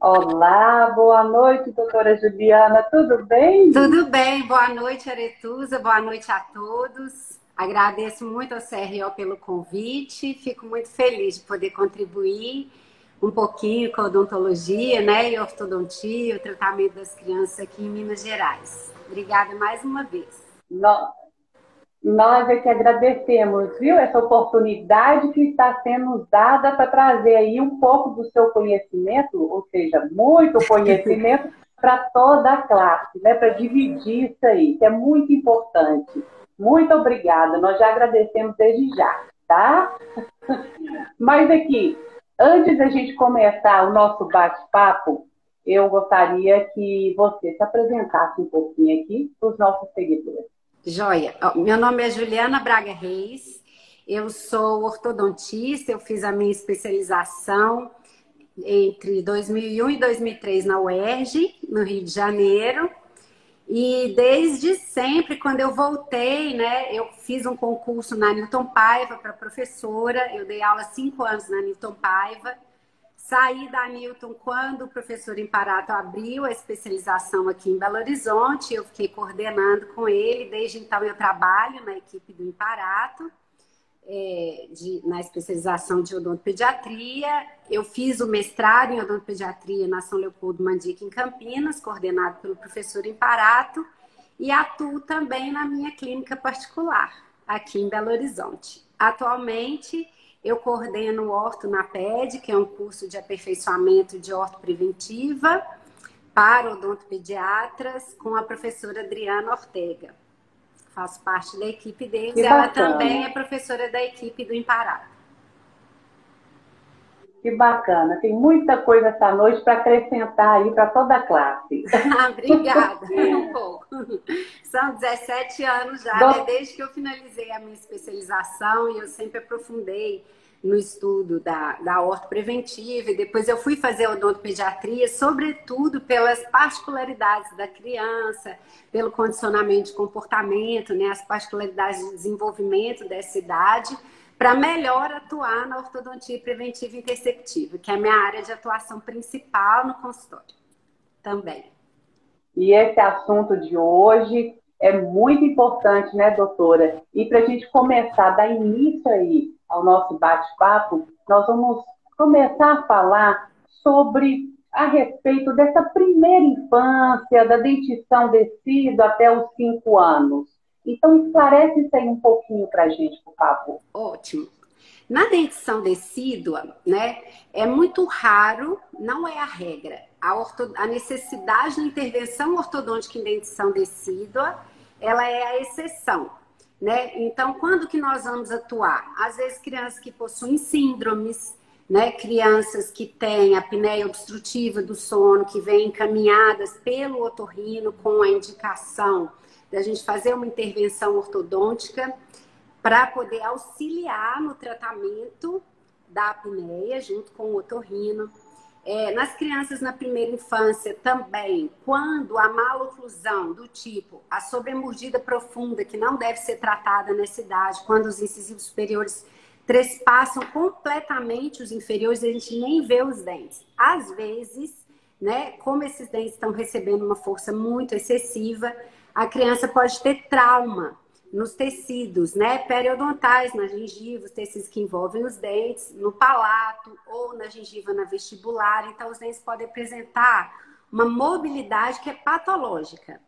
Olá, boa noite, doutora Juliana, tudo bem? Tudo bem, boa noite, Aretusa, boa noite a todos. Agradeço muito ao CRO pelo convite, fico muito feliz de poder contribuir um pouquinho com a odontologia, né, e ortodontia, o tratamento das crianças aqui em Minas Gerais. Obrigada mais uma vez. Nós, nós é que agradecemos, viu, essa oportunidade que está sendo dada para trazer aí um pouco do seu conhecimento, ou seja, muito conhecimento para toda a classe, né, para dividir isso aí, que é muito importante. Muito obrigada, nós já agradecemos desde já, tá? Mas aqui, Antes da gente começar o nosso bate-papo, eu gostaria que você se apresentasse um pouquinho aqui para os nossos seguidores. Joia. Meu nome é Juliana Braga Reis, eu sou ortodontista, eu fiz a minha especialização entre 2001 e 2003 na UERJ, no Rio de Janeiro. E desde sempre, quando eu voltei, né, eu fiz um concurso na Newton Paiva para professora. Eu dei aula cinco anos na Newton Paiva. Saí da Newton quando o professor Imparato abriu a especialização aqui em Belo Horizonte. Eu fiquei coordenando com ele. Desde então, eu trabalho na equipe do Imparato é, de, na especialização de odontopediatria. Eu fiz o mestrado em odontopediatria na São Leopoldo Mandica, em Campinas, coordenado pelo professor Imparato, e atuo também na minha clínica particular, aqui em Belo Horizonte. Atualmente, eu coordeno o Orto na PED, que é um curso de aperfeiçoamento de orto preventiva para odontopediatras, com a professora Adriana Ortega faço parte da equipe deles. Ela também é professora da equipe do Imparado. Que bacana. Tem muita coisa essa noite para acrescentar aí para toda a classe. Obrigada. um pouco. São 17 anos já, né? desde que eu finalizei a minha especialização e eu sempre aprofundei no estudo da, da ortopreventiva e depois eu fui fazer odontopediatria, sobretudo pelas particularidades da criança, pelo condicionamento de comportamento, né, as particularidades de desenvolvimento dessa idade, para melhor atuar na ortodontia preventiva interceptiva, que é a minha área de atuação principal no consultório também. E esse assunto de hoje é muito importante, né, doutora? E para a gente começar, dar início aí ao nosso bate-papo, nós vamos começar a falar sobre a respeito dessa primeira infância, da dentição decídua até os cinco anos. Então, esclarece isso aí um pouquinho para a gente, por favor. Ótimo. Na dentição decídua, né, é muito raro, não é a regra, a, orto, a necessidade de intervenção ortodôntica em dentição decídua, ela é a exceção. Né? Então, quando que nós vamos atuar? Às vezes, crianças que possuem síndromes, né? crianças que têm apneia obstrutiva do sono, que vêm encaminhadas pelo otorrino com a indicação da gente fazer uma intervenção ortodôntica para poder auxiliar no tratamento da apneia junto com o otorrino. É, nas crianças na primeira infância também, quando a maloclusão do tipo a sobremordida profunda, que não deve ser tratada nessa idade, quando os incisivos superiores trespassam completamente os inferiores, a gente nem vê os dentes. Às vezes, né, como esses dentes estão recebendo uma força muito excessiva, a criança pode ter trauma nos tecidos, né, periodontais, na gengiva, os tecidos que envolvem os dentes, no palato ou na gengiva na vestibular. Então, os dentes podem apresentar uma mobilidade que é patológica.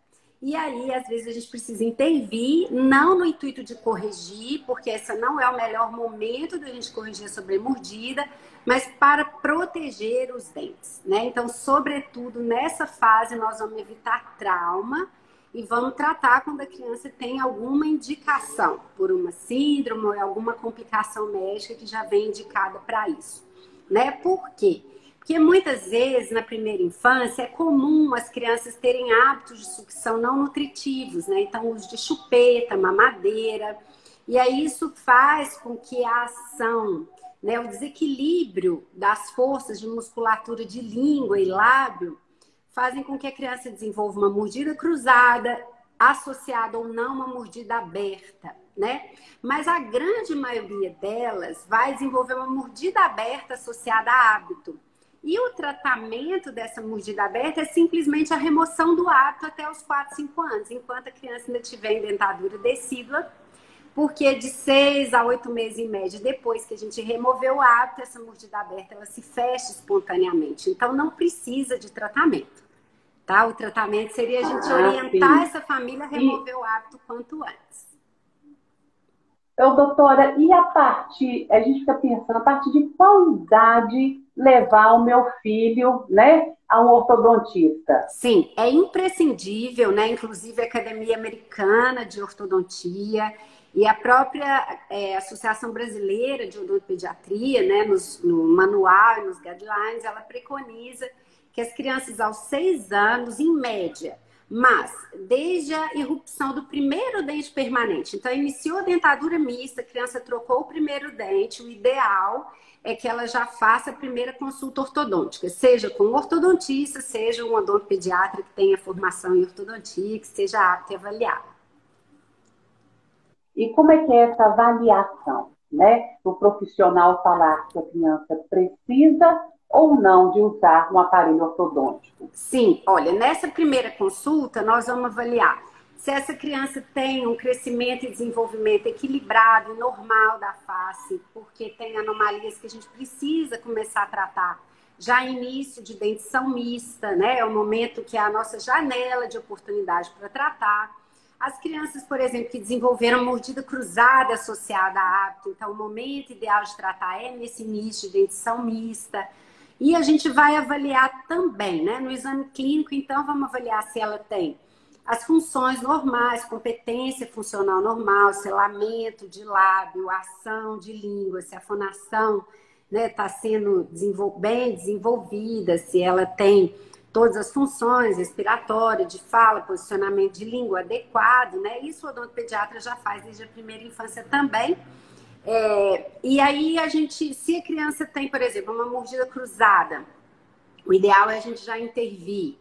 E aí, às vezes, a gente precisa intervir, não no intuito de corrigir, porque esse não é o melhor momento da gente corrigir a sobremordida, mas para proteger os dentes, né? Então, sobretudo nessa fase, nós vamos evitar trauma e vamos tratar quando a criança tem alguma indicação por uma síndrome ou alguma complicação médica que já vem indicada para isso. Né? Por quê? Porque muitas vezes na primeira infância é comum as crianças terem hábitos de sucção não nutritivos, né? Então, uso de chupeta, mamadeira. E aí isso faz com que a ação, né, o desequilíbrio das forças de musculatura de língua e lábio fazem com que a criança desenvolva uma mordida cruzada, associada ou não uma mordida aberta, né? Mas a grande maioria delas vai desenvolver uma mordida aberta associada a hábito. E o tratamento dessa mordida aberta é simplesmente a remoção do hábito até os 4, 5 anos, enquanto a criança ainda tiver em dentadura decídua, porque de 6 a 8 meses em média, depois que a gente removeu o hábito, essa mordida aberta ela se fecha espontaneamente. Então não precisa de tratamento. Tá? O tratamento seria a gente ah, orientar sim. essa família a remover e... o hábito quanto antes. Eu, doutora, e a partir, a gente fica pensando, a partir de qual idade levar o meu filho, né, a um ortodontista? Sim, é imprescindível, né? Inclusive a Academia Americana de Ortodontia e a própria é, Associação Brasileira de Odontopediatria, né, nos, no manual e nos guidelines, ela preconiza que as crianças aos seis anos, em média, mas, desde a irrupção do primeiro dente permanente, então iniciou a dentadura mista, a criança trocou o primeiro dente, o ideal é que ela já faça a primeira consulta ortodôntica, seja com um ortodontista, seja um odontopediatra que tenha formação em ortodontia, que seja apto e avaliado. E como é que é essa avaliação, né? O profissional falar que a criança precisa ou não de usar um aparelho ortodôntico? Sim, olha, nessa primeira consulta nós vamos avaliar se essa criança tem um crescimento e desenvolvimento equilibrado e normal da face, porque tem anomalias que a gente precisa começar a tratar já início de dentição mista, né? É o momento que é a nossa janela de oportunidade para tratar. As crianças, por exemplo, que desenvolveram mordida cruzada associada a hábito, então o momento ideal de tratar é nesse início de dentição mista. E a gente vai avaliar também, né? No exame clínico, então, vamos avaliar se ela tem as funções normais, competência funcional normal, selamento de lábio, ação de língua, se a fonação está né, tá sendo desenvol bem desenvolvida, se ela tem todas as funções respiratórias, de fala, posicionamento de língua adequado, né? Isso o odontopediatra já faz desde a primeira infância também. É, e aí a gente, se a criança tem, por exemplo, uma mordida cruzada, o ideal é a gente já intervir.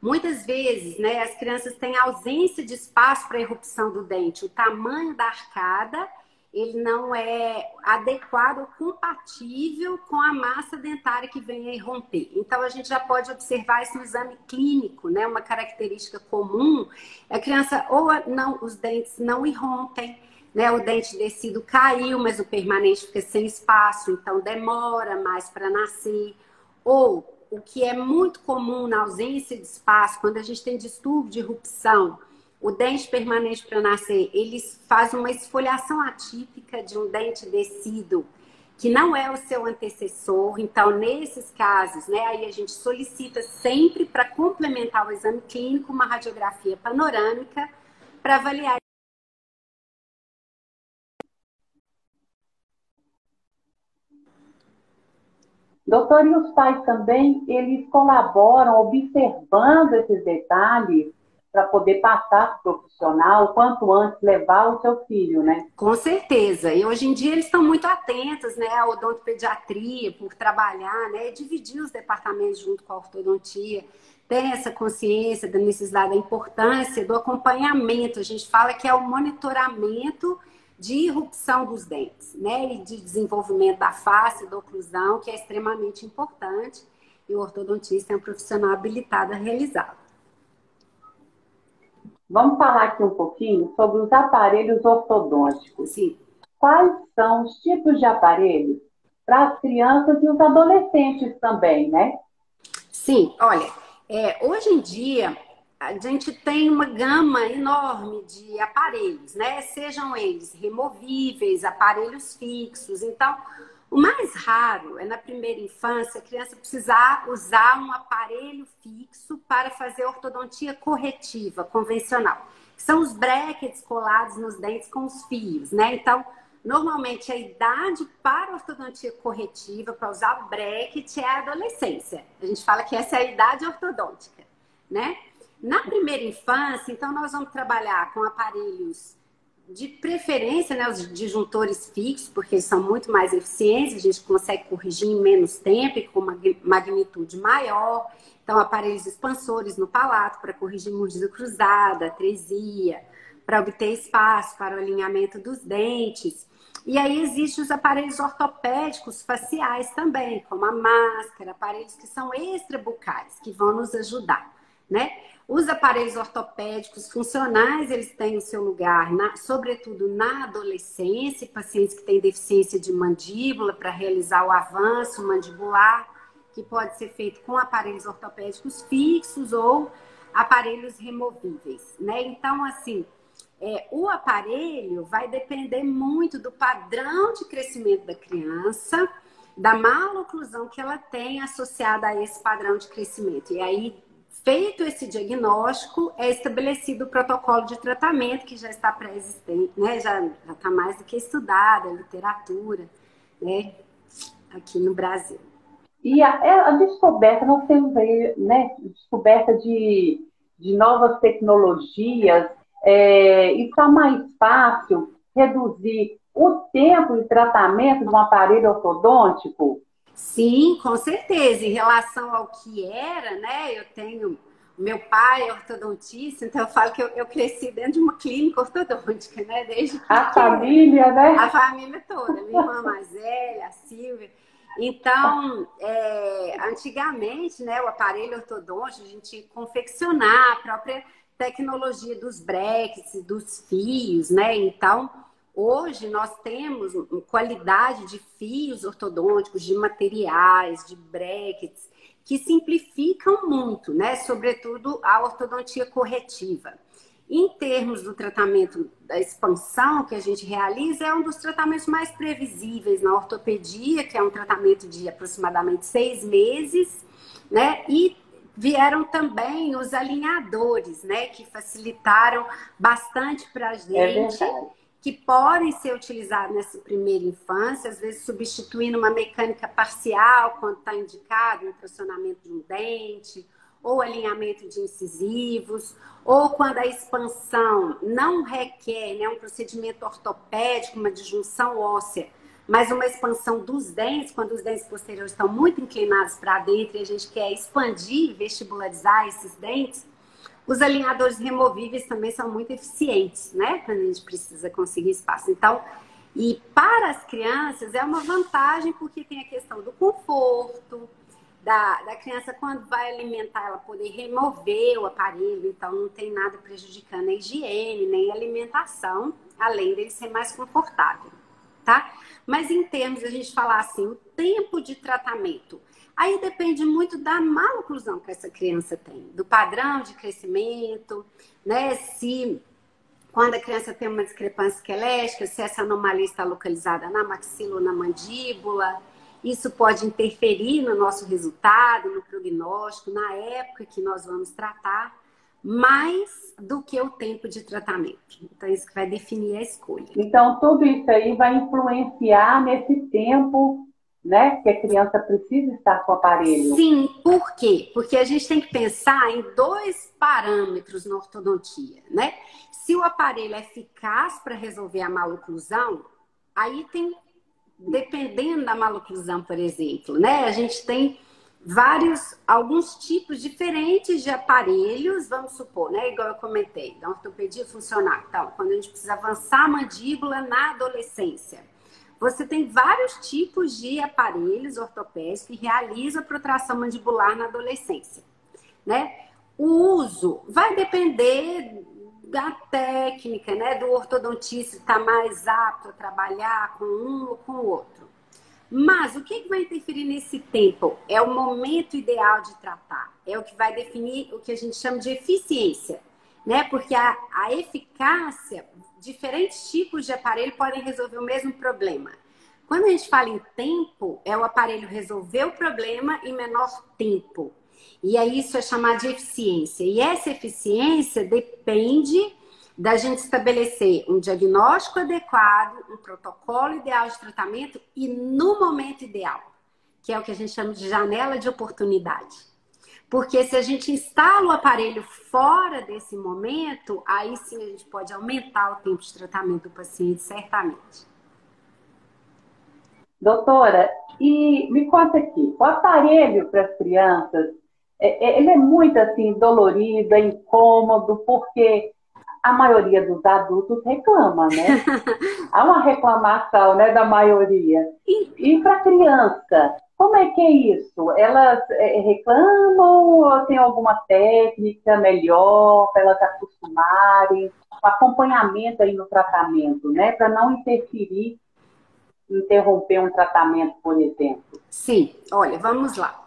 Muitas vezes, né, as crianças têm ausência de espaço para erupção do dente. O tamanho da arcada, ele não é adequado ou compatível com a massa dentária que vem a irromper. Então, a gente já pode observar isso no exame clínico, né? Uma característica comum é a criança ou não, os dentes não irrompem, né? O dente descido caiu, mas o permanente fica sem espaço, então demora mais para nascer. Ou o que é muito comum na ausência de espaço, quando a gente tem distúrbio de erupção, o dente permanente para nascer, eles fazem uma esfoliação atípica de um dente descido, que não é o seu antecessor. Então, nesses casos, né, aí a gente solicita sempre para complementar o exame clínico uma radiografia panorâmica para avaliar Doutor, e os pais também, eles colaboram observando esses detalhes para poder passar para o profissional, quanto antes levar o seu filho, né? Com certeza. E hoje em dia eles estão muito atentos, né, à odontopediatria, por trabalhar, né, dividir os departamentos junto com a ortodontia. Tem essa consciência da necessidade, da importância do acompanhamento. A gente fala que é o monitoramento de irrupção dos dentes, né? E de desenvolvimento da face, da oclusão, que é extremamente importante. E o ortodontista é um profissional habilitado a realizá-lo. Vamos falar aqui um pouquinho sobre os aparelhos ortodônticos. Sim. Quais são os tipos de aparelhos para as crianças e os adolescentes também, né? Sim, olha, é, hoje em dia a gente tem uma gama enorme de aparelhos, né? Sejam eles removíveis, aparelhos fixos. Então, o mais raro é na primeira infância a criança precisar usar um aparelho fixo para fazer ortodontia corretiva, convencional. São os brackets colados nos dentes com os fios, né? Então, normalmente a idade para ortodontia corretiva, para usar o bracket, é a adolescência. A gente fala que essa é a idade ortodôntica, né? Na primeira infância, então, nós vamos trabalhar com aparelhos de preferência, né, os disjuntores fixos, porque eles são muito mais eficientes, a gente consegue corrigir em menos tempo e com uma magnitude maior. Então, aparelhos expansores no palato para corrigir mordida cruzada, atresia, para obter espaço para o alinhamento dos dentes. E aí existem os aparelhos ortopédicos faciais também, como a máscara, aparelhos que são extrabucais, que vão nos ajudar, né? Os aparelhos ortopédicos funcionais, eles têm o seu lugar, na, sobretudo na adolescência, pacientes que têm deficiência de mandíbula para realizar o avanço mandibular, que pode ser feito com aparelhos ortopédicos fixos ou aparelhos removíveis, né? Então, assim, é, o aparelho vai depender muito do padrão de crescimento da criança, da maloclusão que ela tem associada a esse padrão de crescimento. E aí, feito esse diagnóstico, é estabelecido o protocolo de tratamento que já está pré-existente, né? Já está mais do que estudada, literatura, né? Aqui no Brasil. E a, é, a descoberta, nós temos aí, né? Descoberta de, de novas tecnologias é, está mais fácil reduzir o tempo de tratamento de um aparelho ortodôntico? Sim, com certeza. Em relação ao que era, né? Eu tenho. Meu pai é ortodontista, então eu falo que eu, eu cresci dentro de uma clínica ortodôntica, né? Desde que a família, né? A família toda, minha irmã mais velha, a Silvia. Então, é, antigamente, né, o aparelho ortodôntico, a gente tinha que confeccionar a própria tecnologia dos brackets, dos fios, né? Então, hoje nós temos qualidade de fios ortodônticos, de materiais, de brackets, que simplificam muito, né? Sobretudo a ortodontia corretiva. Em termos do tratamento da expansão que a gente realiza, é um dos tratamentos mais previsíveis na ortopedia, que é um tratamento de aproximadamente seis meses, né? E vieram também os alinhadores, né, que facilitaram bastante para a é gente, é que podem ser utilizados nessa primeira infância, às vezes substituindo uma mecânica parcial quando está indicado um fracionamento de um dente, ou alinhamento de incisivos, ou quando a expansão não requer né, um procedimento ortopédico, uma disjunção óssea, mas uma expansão dos dentes, quando os dentes posteriores estão muito inclinados para dentro e a gente quer expandir, vestibularizar esses dentes, os alinhadores removíveis também são muito eficientes, né? Quando a gente precisa conseguir espaço. Então, e para as crianças é uma vantagem porque tem a questão do conforto, da, da criança quando vai alimentar, ela poder remover o aparelho, então não tem nada prejudicando a higiene, nem a alimentação, além dele ser mais confortável, tá? Mas em termos, a gente falar assim, o tempo de tratamento, aí depende muito da maloclusão que essa criança tem, do padrão de crescimento, né? Se quando a criança tem uma discrepância esquelética, se essa anomalia está localizada na maxila ou na mandíbula, isso pode interferir no nosso resultado, no prognóstico, na época que nós vamos tratar mais do que o tempo de tratamento. Então, isso que vai definir a escolha. Então, tudo isso aí vai influenciar nesse tempo né, que a criança precisa estar com o aparelho. Sim, por quê? Porque a gente tem que pensar em dois parâmetros na ortodontia, né? Se o aparelho é eficaz para resolver a maloclusão, aí tem, dependendo da maloclusão, por exemplo, né? A gente tem vários, alguns tipos diferentes de aparelhos, vamos supor, né? Igual eu comentei, da ortopedia funcional. Então, quando a gente precisa avançar a mandíbula na adolescência. Você tem vários tipos de aparelhos ortopédicos que realizam a protração mandibular na adolescência, né? O uso vai depender da técnica, né? Do ortodontista estar mais apto a trabalhar com um ou com o outro. Mas o que vai interferir nesse tempo? É o momento ideal de tratar. É o que vai definir o que a gente chama de eficiência. Né? Porque a, a eficácia, diferentes tipos de aparelho podem resolver o mesmo problema. Quando a gente fala em tempo, é o aparelho resolver o problema em menor tempo. E aí isso é chamado de eficiência. E essa eficiência depende da gente estabelecer um diagnóstico adequado, um protocolo ideal de tratamento e no momento ideal, que é o que a gente chama de janela de oportunidade. Porque se a gente instala o aparelho fora desse momento, aí sim a gente pode aumentar o tempo de tratamento do paciente, certamente. Doutora, e me conta aqui, o aparelho para as crianças, é, é, ele é muito assim dolorido, é incômodo, porque a maioria dos adultos reclama, né? Há uma reclamação, né, da maioria. E, e para criança, como é que é isso? Elas é, reclamam ou tem alguma técnica melhor para elas acostumarem? Acompanhamento aí no tratamento, né? Para não interferir, interromper um tratamento, por exemplo. Sim, olha, vamos lá.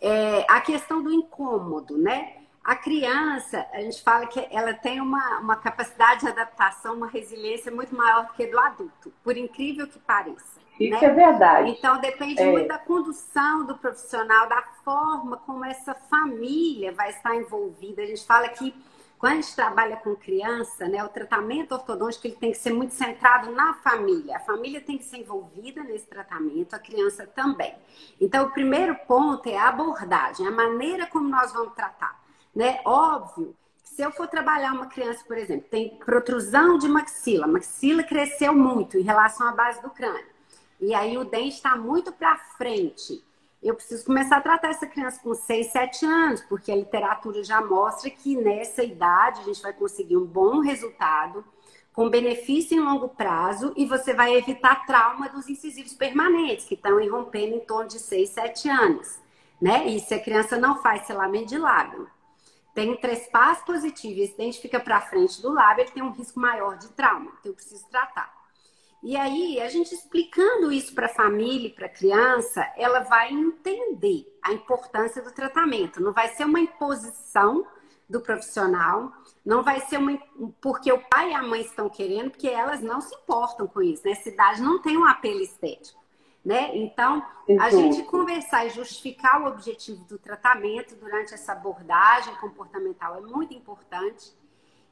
É, a questão do incômodo, né? A criança, a gente fala que ela tem uma, uma capacidade de adaptação, uma resiliência muito maior do que do adulto, por incrível que pareça. Isso né? é verdade. Então depende é. muito da condução do profissional, da forma como essa família vai estar envolvida. A gente fala que quando a gente trabalha com criança, né, o tratamento ortodôntico ele tem que ser muito centrado na família. A família tem que ser envolvida nesse tratamento, a criança também. Então, o primeiro ponto é a abordagem, a maneira como nós vamos tratar né? Óbvio, se eu for trabalhar uma criança, por exemplo, tem protrusão de maxila, a maxila cresceu muito em relação à base do crânio, e aí o dente está muito para frente. Eu preciso começar a tratar essa criança com 6, 7 anos, porque a literatura já mostra que nessa idade a gente vai conseguir um bom resultado, com benefício em longo prazo, e você vai evitar trauma dos incisivos permanentes, que estão irrompendo em torno de 6, 7 anos. Né? E se a criança não faz selamento de lábio tem um trespasse positivo e esse dente fica para frente do lábio, ele tem um risco maior de trauma, então eu preciso tratar. E aí, a gente explicando isso para a família e para a criança, ela vai entender a importância do tratamento. Não vai ser uma imposição do profissional, não vai ser uma porque o pai e a mãe estão querendo, porque elas não se importam com isso. Né? idade não tem um apelo estético né? Então, a gente conversar e justificar o objetivo do tratamento durante essa abordagem comportamental é muito importante.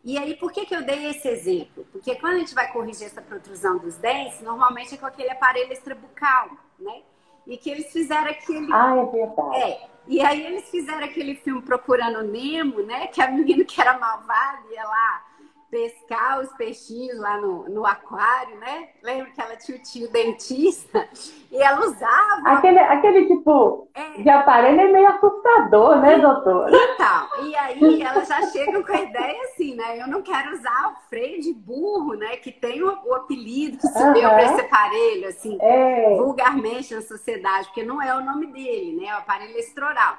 E aí, por que, que eu dei esse exemplo? Porque quando a gente vai corrigir essa protrusão dos dentes, normalmente é com aquele aparelho extrabucal, né? E que eles fizeram aquele. Ah, é verdade. É. E aí eles fizeram aquele filme Procurando Nemo, né? Que a menina que era malvada ia lá pescar os peixinhos lá no, no aquário, né? Lembra que ela tinha o tio dentista e ela usava. Aquele, aquele tipo é. de aparelho é meio assustador, né, doutora? Então, e aí ela já chega com a ideia assim, né? Eu não quero usar o freio de burro, né? Que tem o, o apelido que se uhum. deu para esse aparelho, assim, é. vulgarmente na sociedade, porque não é o nome dele, né? É o aparelho estroral.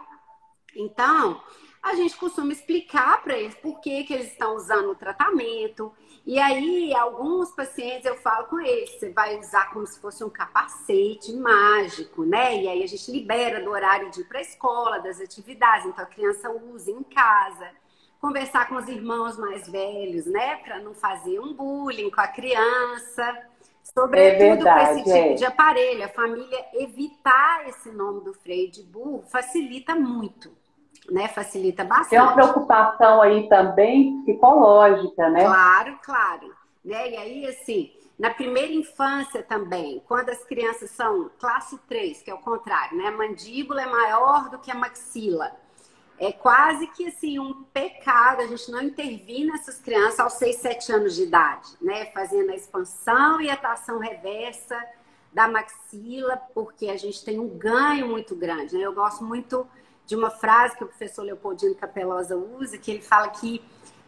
Então, a gente costuma explicar para eles por que, que eles estão usando o tratamento. E aí, alguns pacientes eu falo com eles, você vai usar como se fosse um capacete mágico, né? E aí a gente libera do horário de ir para a escola, das atividades, então a criança usa em casa. Conversar com os irmãos mais velhos, né? Para não fazer um bullying com a criança. Sobretudo é com esse tipo é. de aparelho. A família evitar esse nome do freio de burro facilita muito né? Facilita bastante. Tem uma preocupação aí também psicológica, né? Claro, claro. Né? E aí, assim, na primeira infância também, quando as crianças são classe 3, que é o contrário, né? A mandíbula é maior do que a maxila. É quase que assim um pecado a gente não intervir nessas crianças aos 6, 7 anos de idade, né? Fazendo a expansão e a tração reversa da maxila, porque a gente tem um ganho muito grande. Né? Eu gosto muito de uma frase que o professor Leopoldino Capelosa usa, que ele fala que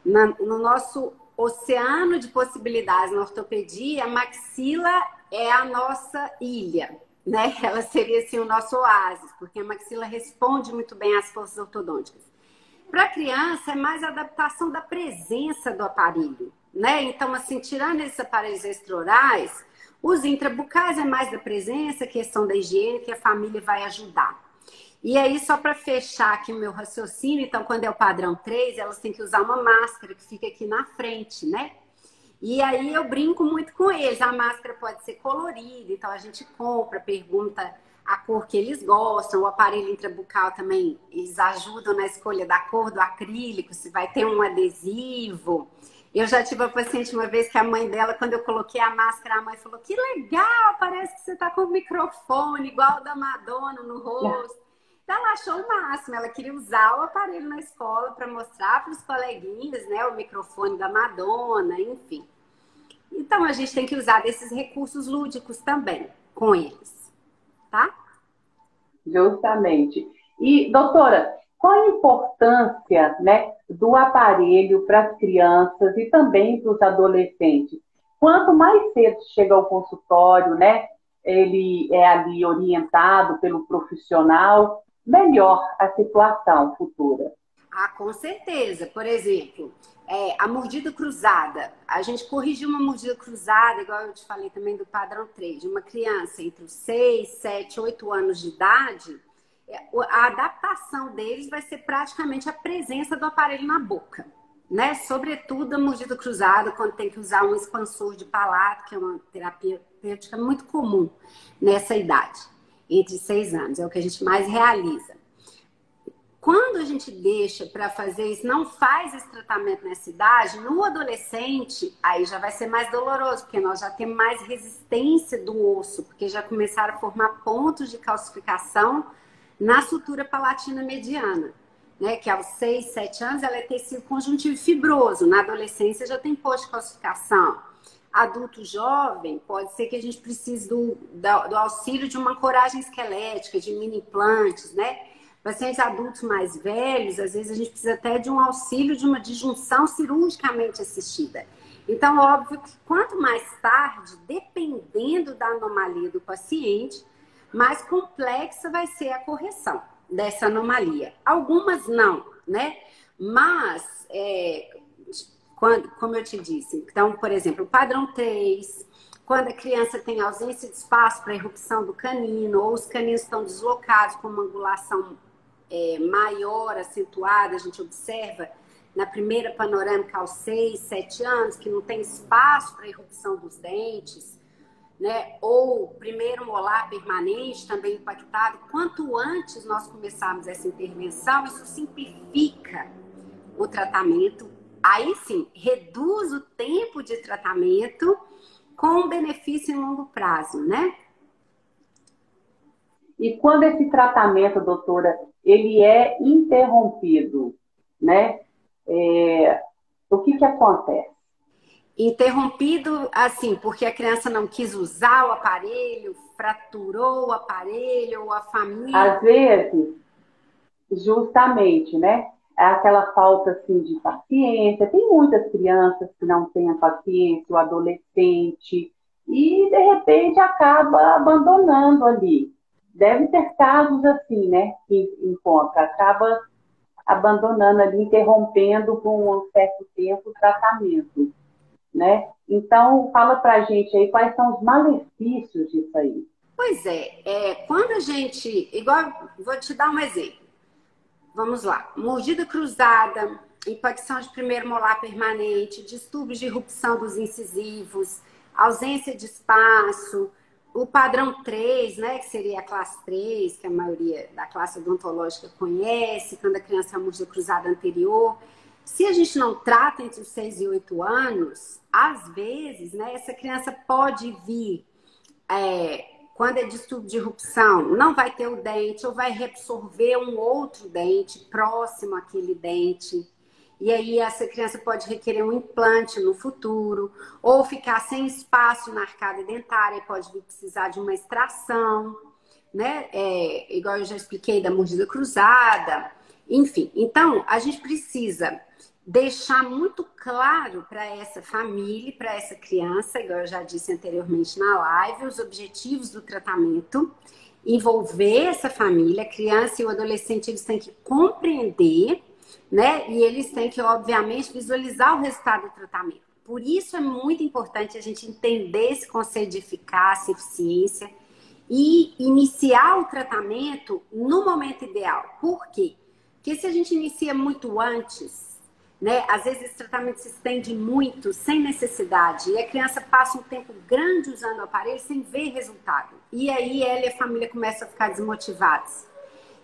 na, no nosso oceano de possibilidades na ortopedia, a maxila é a nossa ilha, né? Ela seria assim o nosso oásis, porque a maxila responde muito bem às forças ortodônticas. Para a criança é mais a adaptação da presença do aparelho, né? Então, assim, tirando esses aparelhos extraorais, os intrabucais é mais da presença, questão da higiene, que a família vai ajudar. E aí, só para fechar aqui o meu raciocínio, então, quando é o padrão 3, elas têm que usar uma máscara que fica aqui na frente, né? E aí eu brinco muito com eles. A máscara pode ser colorida, então a gente compra, pergunta a cor que eles gostam. O aparelho intrabucal também, eles ajudam na escolha da cor do acrílico, se vai ter um adesivo. Eu já tive uma paciente uma vez que a mãe dela, quando eu coloquei a máscara, a mãe falou: Que legal, parece que você tá com o microfone igual o da Madonna no rosto. Então, ela achou o máximo, ela queria usar o aparelho na escola para mostrar para os coleguinhas, né, o microfone da Madonna, enfim. Então, a gente tem que usar desses recursos lúdicos também com eles, tá? Justamente. E, doutora, qual a importância né, do aparelho para as crianças e também para os adolescentes? Quanto mais cedo chega ao consultório, né, ele é ali orientado pelo profissional, melhor a situação futura. Ah, com certeza. Por exemplo, é, a mordida cruzada. A gente corrigiu uma mordida cruzada, igual eu te falei também do padrão 3, de uma criança entre os 6, 7, 8 anos de idade. É, a adaptação deles vai ser praticamente a presença do aparelho na boca. Né? Sobretudo a mordida cruzada, quando tem que usar um expansor de palato, que é uma terapia muito comum nessa idade, entre 6 anos, é o que a gente mais realiza. Quando a gente deixa para fazer isso, não faz esse tratamento nessa idade, no adolescente, aí já vai ser mais doloroso, porque nós já temos mais resistência do osso, porque já começaram a formar pontos de calcificação na sutura palatina mediana, né? Que aos 6, 7 anos ela é tecido conjuntivo fibroso, na adolescência já tem posto de calcificação. Adulto jovem, pode ser que a gente precise do, do, auxílio de uma coragem esquelética, de mini implantes, né? Pacientes adultos mais velhos, às vezes a gente precisa até de um auxílio de uma disjunção cirurgicamente assistida. Então, óbvio que quanto mais tarde, dependendo da anomalia do paciente, mais complexa vai ser a correção dessa anomalia. Algumas não, né? Mas, é, quando, como eu te disse, então, por exemplo, padrão 3, quando a criança tem ausência de espaço para erupção do canino, ou os caninos estão deslocados com uma angulação é, maior, acentuada, a gente observa na primeira panorâmica aos 6, 7 anos, que não tem espaço para erupção dos dentes, né? ou primeiro molar permanente também impactado. Quanto antes nós começarmos essa intervenção, isso simplifica o tratamento. Aí sim, reduz o tempo de tratamento com benefício em longo prazo, né? E quando esse tratamento, doutora, ele é interrompido, né? É, o que que acontece? Interrompido, assim, porque a criança não quis usar o aparelho, fraturou o aparelho, ou a família... Às vezes, justamente, né? É aquela falta, assim, de paciência. Tem muitas crianças que não têm a paciência, o adolescente, e, de repente, acaba abandonando ali deve ter casos assim, né, que encontra, acaba abandonando ali, interrompendo por um certo tempo o tratamento, né? Então, fala pra gente aí quais são os malefícios disso aí. Pois é, é quando a gente, igual, vou te dar um exemplo. Vamos lá, mordida cruzada, infecção de primeiro molar permanente, distúrbios de erupção dos incisivos, ausência de espaço, o padrão 3, né, que seria a classe 3, que a maioria da classe odontológica conhece, quando a criança é musgo cruzada anterior. Se a gente não trata entre os 6 e 8 anos, às vezes, né, essa criança pode vir, é, quando é distúrbio de erupção, não vai ter o dente, ou vai reabsorver um outro dente próximo àquele dente. E aí essa criança pode requerer um implante no futuro, ou ficar sem espaço na arcada dentária e pode precisar de uma extração, né? É, igual eu já expliquei da mordida cruzada. Enfim, então a gente precisa deixar muito claro para essa família, para essa criança, igual eu já disse anteriormente na live, os objetivos do tratamento, envolver essa família, a criança e o adolescente, eles têm que compreender né? E eles têm que, obviamente, visualizar o resultado do tratamento. Por isso é muito importante a gente entender esse conceito de eficácia, eficiência e iniciar o tratamento no momento ideal. Por quê? Porque se a gente inicia muito antes, né? Às vezes esse tratamento se estende muito, sem necessidade, e a criança passa um tempo grande usando o aparelho sem ver resultado. E aí ela e a família começam a ficar desmotivados.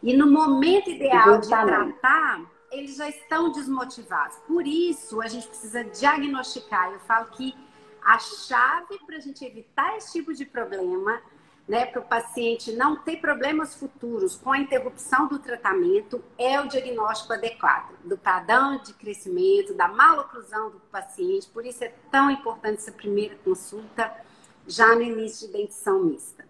E no momento ideal de tratar, eles já estão desmotivados. Por isso, a gente precisa diagnosticar. Eu falo que a chave para a gente evitar esse tipo de problema, né, para o paciente não ter problemas futuros com a interrupção do tratamento, é o diagnóstico adequado do padrão de crescimento, da maloclusão do paciente. Por isso é tão importante essa primeira consulta já no início de dentição mista.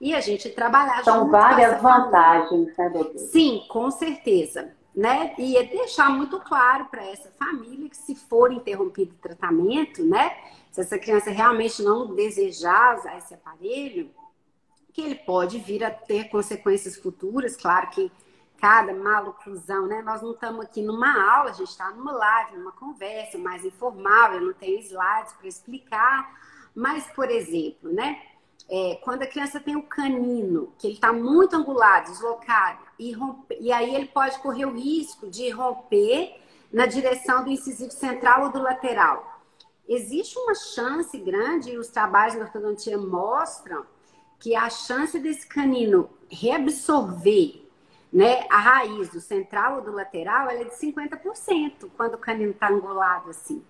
E a gente trabalhar São várias vantagens, né, doutora? Sim, com certeza. Né? E é deixar muito claro para essa família que se for interrompido o tratamento, né? Se essa criança realmente não desejar usar esse aparelho, que ele pode vir a ter consequências futuras, claro que cada maloclusão, né? Nós não estamos aqui numa aula, a gente está numa live, numa conversa mais informal, eu não tenho slides para explicar, mas, por exemplo, né? É, quando a criança tem o canino, que ele está muito angulado, deslocado, e, romper, e aí ele pode correr o risco de romper na direção do incisivo central ou do lateral. Existe uma chance grande, e os trabalhos da ortodontia mostram, que a chance desse canino reabsorver né, a raiz do central ou do lateral é de 50% quando o canino está angulado assim.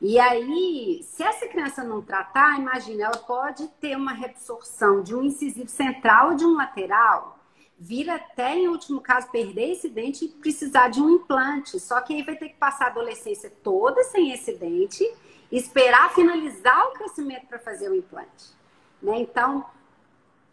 E aí, se essa criança não tratar, imagina, ela pode ter uma reabsorção de um incisivo central ou de um lateral, vir até, em último caso, perder esse dente e precisar de um implante. Só que aí vai ter que passar a adolescência toda sem esse dente, esperar finalizar o crescimento para fazer o implante. Né? Então,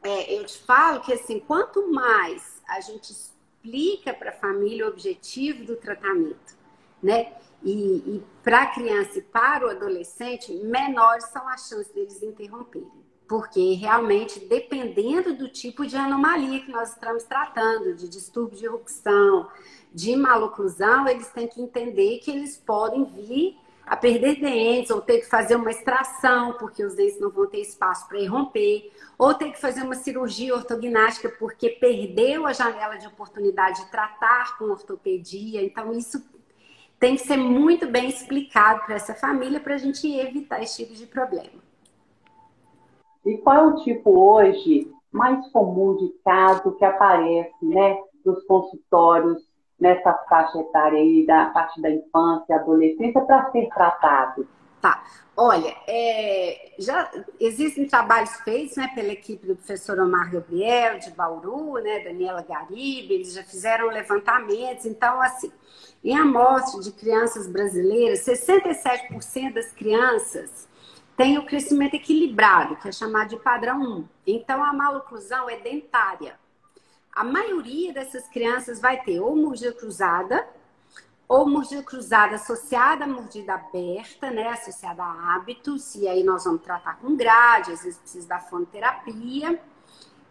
é, eu te falo que assim, quanto mais a gente explica para a família o objetivo do tratamento, né? E, e para a criança e para o adolescente, menores são as chances deles interromperem. Porque realmente, dependendo do tipo de anomalia que nós estamos tratando, de distúrbio de erupção, de maloclusão, eles têm que entender que eles podem vir a perder dentes, ou ter que fazer uma extração, porque os dentes não vão ter espaço para irromper, ou ter que fazer uma cirurgia ortognática, porque perdeu a janela de oportunidade de tratar com ortopedia. Então, isso tem que ser muito bem explicado para essa família para a gente evitar esse tipo de problema. E qual é o tipo hoje mais comum de caso que aparece, né, nos consultórios nessa faixa etária aí, da parte da infância, adolescência, para ser tratado? Tá. Olha, é, já existem trabalhos feitos né, pela equipe do professor Omar Gabriel, de Bauru, né, Daniela Garibe, eles já fizeram levantamentos. Então, assim, em amostra de crianças brasileiras, 67% das crianças têm o crescimento equilibrado, que é chamado de padrão 1. Então, a maloclusão é dentária a maioria dessas crianças vai ter ou mordida cruzada, ou mordida cruzada associada à mordida aberta, né, associada a hábitos, e aí nós vamos tratar com grade, às vezes precisa da fonoterapia.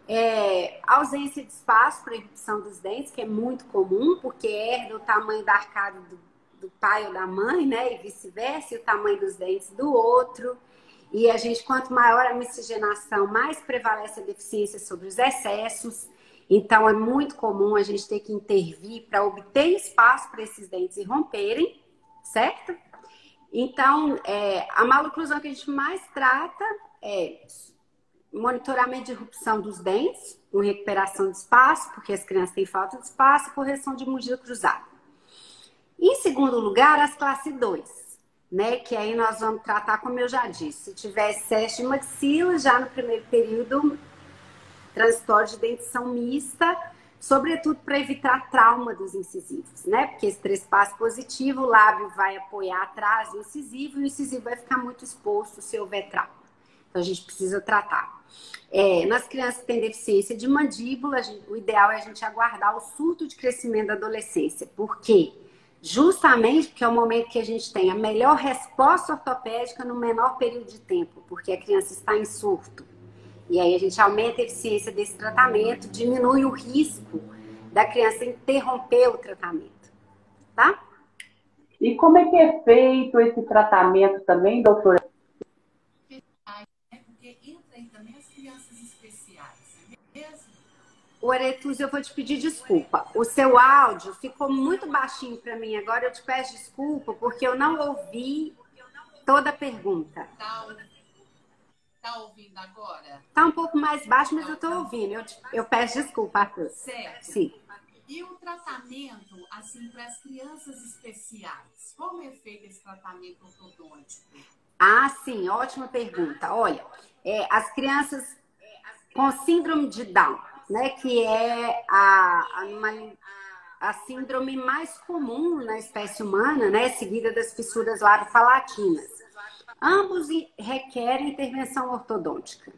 É, ausência de espaço para erupção dos dentes, que é muito comum, porque herda o tamanho da arcada do, do pai ou da mãe, né, e vice-versa, e o tamanho dos dentes do outro. E a gente, quanto maior a miscigenação, mais prevalece a deficiência sobre os excessos. Então, é muito comum a gente ter que intervir para obter espaço para esses dentes romperem, certo? Então, é, a maloclusão que a gente mais trata é monitoramento de erupção dos dentes, com recuperação de espaço, porque as crianças têm falta de espaço, e correção de mordida cruzada. Em segundo lugar, as classe 2, né? Que aí nós vamos tratar, como eu já disse, se tiver excesso de maxila, já no primeiro período, transitório de dentição mista, sobretudo para evitar trauma dos incisivos, né? Porque esse trespasse positivo, o lábio vai apoiar atrás do incisivo e o incisivo vai ficar muito exposto se houver trauma. Então a gente precisa tratar. É, nas crianças que têm deficiência de mandíbula, o ideal é a gente aguardar o surto de crescimento da adolescência. Por quê? Justamente porque é o momento que a gente tem a melhor resposta ortopédica no menor período de tempo, porque a criança está em surto. E aí a gente aumenta a eficiência desse tratamento, diminui o risco da criança interromper o tratamento, tá? E como é que é feito esse tratamento também, doutora? O Aretus, eu vou te pedir desculpa. O seu áudio ficou muito baixinho para mim. Agora eu te peço desculpa porque eu não ouvi toda a pergunta. Tá, Tá ouvindo agora? Tá um pouco mais baixo, mas eu tô ouvindo. Eu, eu peço desculpa, Arthur. Certo. Sim. E o tratamento, assim, para as crianças especiais? Como é feito esse tratamento ortodôntico? Ah, sim, ótima pergunta. Olha, é, as crianças com síndrome de Down, né, que é a, a, uma, a síndrome mais comum na espécie humana, né, seguida das fissuras labiopalatinas. Ambos requerem intervenção ortodôntica.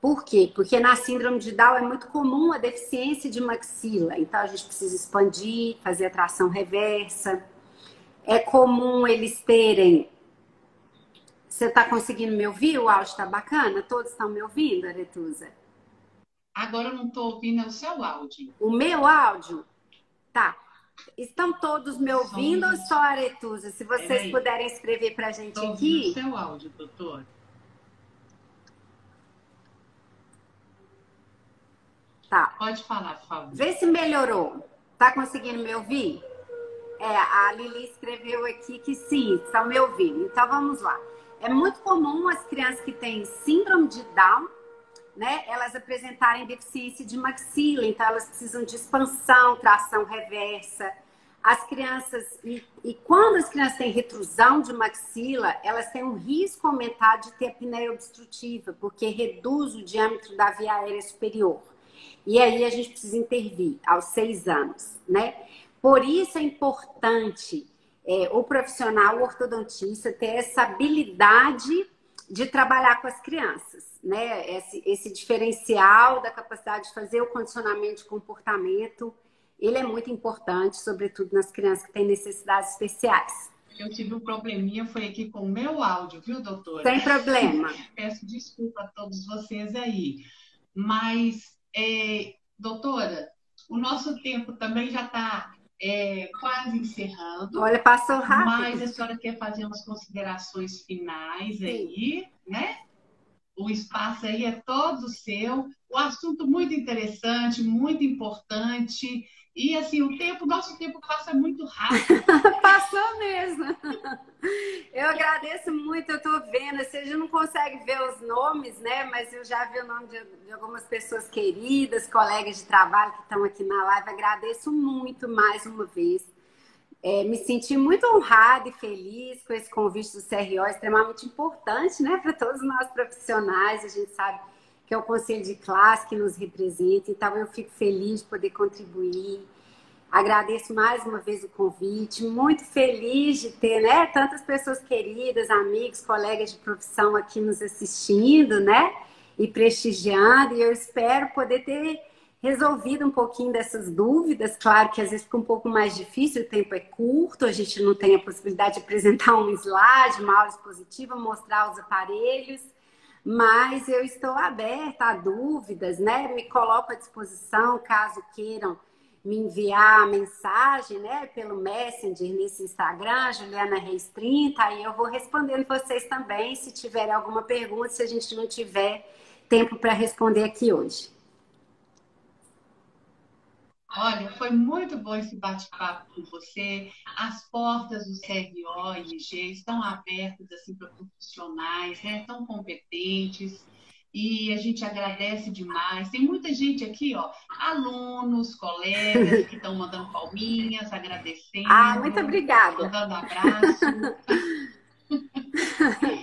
Por quê? Porque na síndrome de Down é muito comum a deficiência de maxila. Então a gente precisa expandir, fazer a tração reversa. É comum eles terem. Você está conseguindo me ouvir? O áudio está bacana? Todos estão me ouvindo, Aretusa? Agora eu não estou ouvindo é o seu áudio. O meu áudio? Tá. Estão todos me ouvindo ou só Aretusa? Se vocês puderem escrever para a gente Tô aqui. o seu áudio, doutor. Tá. Pode falar, por favor. Vê se melhorou. Tá conseguindo me ouvir? É, a Lili escreveu aqui que sim, estão me ouvindo. Então vamos lá. É muito comum as crianças que têm síndrome de Down, né, elas apresentarem deficiência de maxila, então elas precisam de expansão, tração reversa. As crianças, e, e quando as crianças têm retrusão de maxila, elas têm um risco aumentado de ter apneia obstrutiva, porque reduz o diâmetro da via aérea superior. E aí a gente precisa intervir aos seis anos, né? Por isso é importante é, o profissional o ortodontista ter essa habilidade de trabalhar com as crianças, né? Esse, esse diferencial da capacidade de fazer o condicionamento de comportamento, ele é muito importante, sobretudo nas crianças que têm necessidades especiais. Eu tive um probleminha, foi aqui com o meu áudio, viu, doutora? Sem problema. Peço desculpa a todos vocês aí. Mas é, doutora, o nosso tempo também já está é, quase encerrando. Olha, passou rápido. Mas a senhora quer fazer umas considerações finais Sim. aí, né? O espaço aí é todo seu. O assunto muito interessante, muito importante. E assim, o tempo, nosso tempo passa muito rápido. Passou mesmo. Eu agradeço muito, eu estou vendo. Você já não consegue ver os nomes, né? Mas eu já vi o nome de, de algumas pessoas queridas, colegas de trabalho que estão aqui na live. Agradeço muito mais uma vez. É, me senti muito honrada e feliz com esse convite do CRO, extremamente importante, né, para todos nós profissionais. A gente sabe que é o conselho de classe que nos representa. Então, eu fico feliz de poder contribuir. Agradeço mais uma vez o convite, muito feliz de ter né, tantas pessoas queridas, amigos, colegas de profissão aqui nos assistindo, né? E prestigiando, e eu espero poder ter resolvido um pouquinho dessas dúvidas. Claro que às vezes fica um pouco mais difícil, o tempo é curto, a gente não tem a possibilidade de apresentar um slide, uma aula expositiva, mostrar os aparelhos mas eu estou aberta a dúvidas, né? Me coloco à disposição caso queiram me enviar mensagem, né, pelo Messenger nesse Instagram, Juliana Reis 30, aí eu vou respondendo vocês também, se tiverem alguma pergunta, se a gente não tiver tempo para responder aqui hoje. Olha, foi muito bom esse bate-papo com você. As portas do CRO e IG estão abertas assim para profissionais, né? Tão competentes. E a gente agradece demais. Tem muita gente aqui, ó, alunos, colegas que estão mandando palminhas, agradecendo. Ah, muito obrigada. Mandando abraço.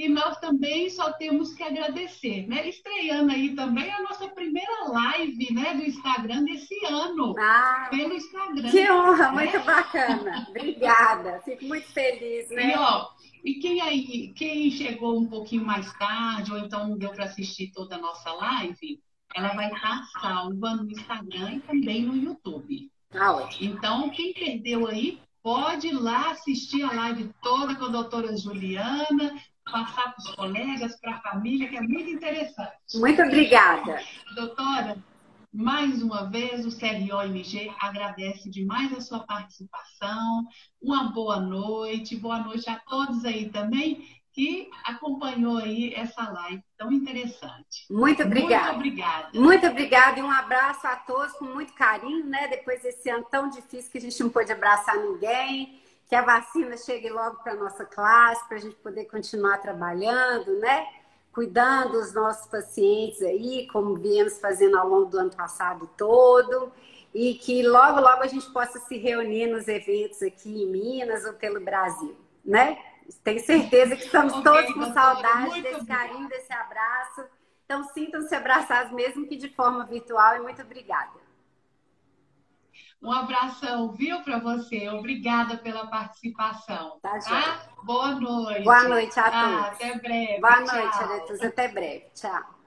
e nós também só temos que agradecer, né? Estreando aí também a nossa primeira live, né, do Instagram desse ano. Ah, pelo Instagram. Que honra, né? muito bacana. Obrigada. Fico muito feliz, né? E, ó, e quem aí, quem chegou um pouquinho mais tarde, ou então não deu para assistir toda a nossa live, ela vai estar salva no Instagram e também no YouTube. Ah, ótimo. Então, quem perdeu aí, pode ir lá assistir a live toda com a doutora Juliana, passar para os colegas, para a família, que é muito interessante. Muito obrigada. Doutora, mais uma vez o CRO-MG agradece demais a sua participação. Uma boa noite, boa noite a todos aí também que acompanhou aí essa live tão interessante. Muito obrigada. Muito obrigada. Muito obrigada e um abraço a todos com muito carinho, né? Depois desse ano tão difícil que a gente não pôde abraçar ninguém, que a vacina chegue logo para a nossa classe, para a gente poder continuar trabalhando, né? Cuidando dos nossos pacientes aí, como viemos fazendo ao longo do ano passado todo. E que logo, logo a gente possa se reunir nos eventos aqui em Minas ou pelo Brasil, né? Tenho certeza que estamos okay, todos com saudade desse carinho, desse abraço. Então, sintam-se abraçados, mesmo que de forma virtual, e muito obrigada. Um abração, viu, para você. Obrigada pela participação. Tá, tá? Boa noite. Boa noite a todos. Ah, até breve. Boa Tchau. noite, Aretus. Até breve. Tchau.